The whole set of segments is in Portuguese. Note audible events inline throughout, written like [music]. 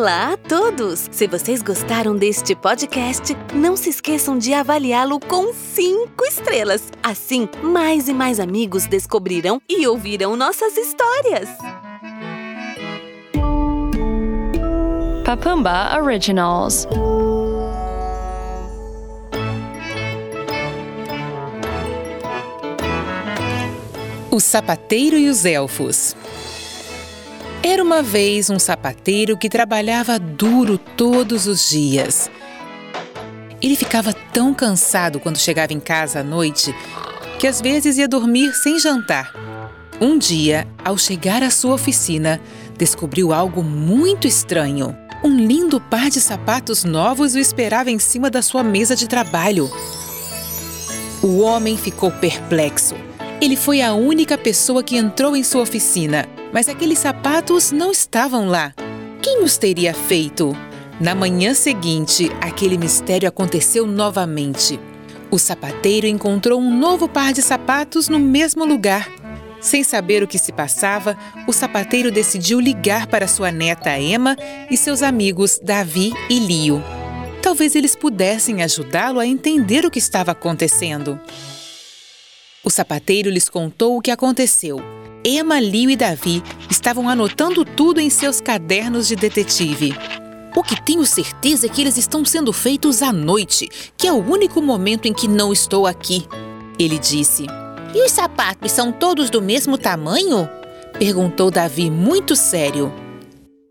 Olá a todos! Se vocês gostaram deste podcast, não se esqueçam de avaliá-lo com cinco estrelas. Assim, mais e mais amigos descobrirão e ouvirão nossas histórias. Papamba Originals. O Sapateiro e os Elfos. Era uma vez um sapateiro que trabalhava duro todos os dias. Ele ficava tão cansado quando chegava em casa à noite que às vezes ia dormir sem jantar. Um dia, ao chegar à sua oficina, descobriu algo muito estranho. Um lindo par de sapatos novos o esperava em cima da sua mesa de trabalho. O homem ficou perplexo. Ele foi a única pessoa que entrou em sua oficina mas aqueles sapatos não estavam lá. Quem os teria feito? Na manhã seguinte, aquele mistério aconteceu novamente. O sapateiro encontrou um novo par de sapatos no mesmo lugar. Sem saber o que se passava, o sapateiro decidiu ligar para sua neta Emma e seus amigos Davi e Lio. Talvez eles pudessem ajudá-lo a entender o que estava acontecendo. O sapateiro lhes contou o que aconteceu. Emma, Lio e Davi estavam anotando tudo em seus cadernos de detetive. O que tenho certeza é que eles estão sendo feitos à noite, que é o único momento em que não estou aqui, ele disse. E os sapatos são todos do mesmo tamanho? perguntou Davi, muito sério.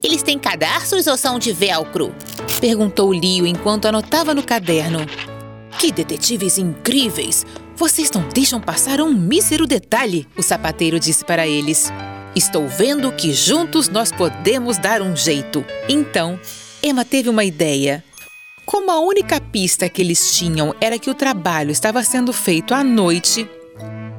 Eles têm cadarços ou são de velcro? perguntou Lio enquanto anotava no caderno. Que detetives incríveis! Vocês não deixam passar um mísero detalhe, o sapateiro disse para eles. Estou vendo que juntos nós podemos dar um jeito. Então, Emma teve uma ideia. Como a única pista que eles tinham era que o trabalho estava sendo feito à noite,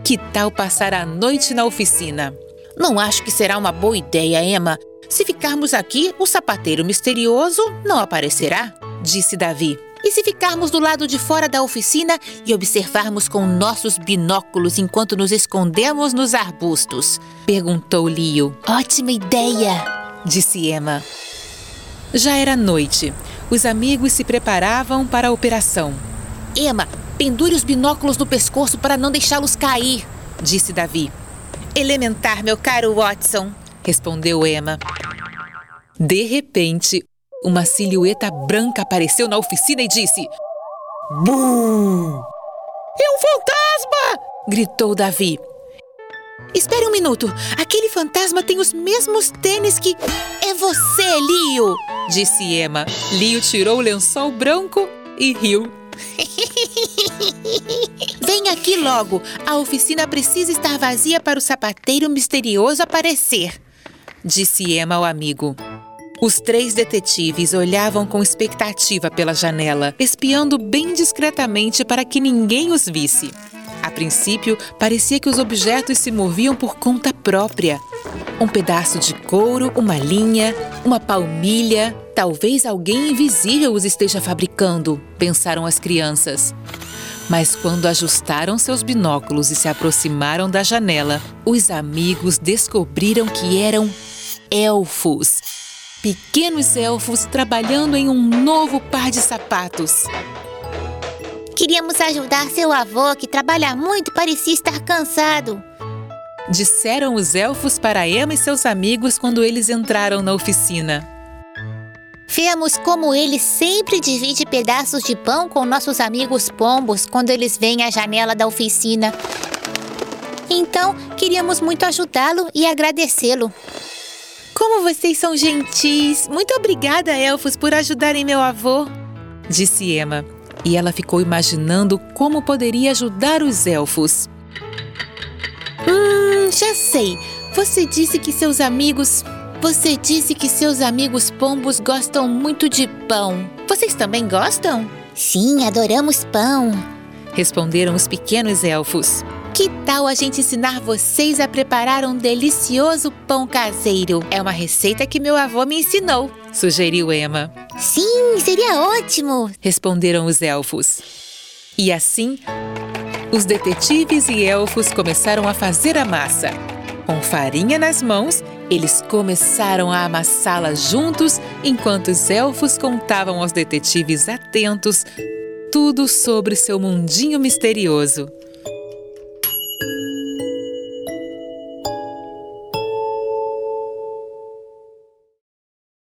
que tal passar a noite na oficina? Não acho que será uma boa ideia, Emma. Se ficarmos aqui, o sapateiro misterioso não aparecerá, disse Davi. E se ficarmos do lado de fora da oficina e observarmos com nossos binóculos enquanto nos escondemos nos arbustos? Perguntou Leo. Ótima ideia! Disse Emma. Já era noite. Os amigos se preparavam para a operação. Emma, pendure os binóculos no pescoço para não deixá-los cair, disse Davi. Elementar, meu caro Watson, respondeu Emma. De repente, uma silhueta branca apareceu na oficina e disse: Bum! É um fantasma! gritou Davi. Espere um minuto. Aquele fantasma tem os mesmos tênis que. É você, Lio! disse Emma. Lio tirou o lençol branco e riu. [laughs] Vem aqui logo. A oficina precisa estar vazia para o sapateiro misterioso aparecer, disse Emma ao amigo. Os três detetives olhavam com expectativa pela janela, espiando bem discretamente para que ninguém os visse. A princípio, parecia que os objetos se moviam por conta própria. Um pedaço de couro, uma linha, uma palmilha. Talvez alguém invisível os esteja fabricando, pensaram as crianças. Mas quando ajustaram seus binóculos e se aproximaram da janela, os amigos descobriram que eram elfos pequenos elfos trabalhando em um novo par de sapatos. Queríamos ajudar seu avô, que trabalha muito, parecia estar cansado. Disseram os elfos para Emma e seus amigos quando eles entraram na oficina. Vemos como ele sempre divide pedaços de pão com nossos amigos pombos quando eles vêm à janela da oficina. Então, queríamos muito ajudá-lo e agradecê-lo. Como vocês são gentis! Muito obrigada, elfos, por ajudarem meu avô! Disse Emma, e ela ficou imaginando como poderia ajudar os elfos. Hum, já sei! Você disse que seus amigos. Você disse que seus amigos pombos gostam muito de pão. Vocês também gostam? Sim, adoramos pão! Responderam os pequenos elfos. Que tal a gente ensinar vocês a preparar um delicioso pão caseiro? É uma receita que meu avô me ensinou, sugeriu Emma. Sim, seria ótimo, responderam os elfos. E assim, os detetives e elfos começaram a fazer a massa. Com farinha nas mãos, Eles começaram a amassá-la juntos enquanto os elfos contavam aos detetives atentos tudo sobre seu mundinho misterioso.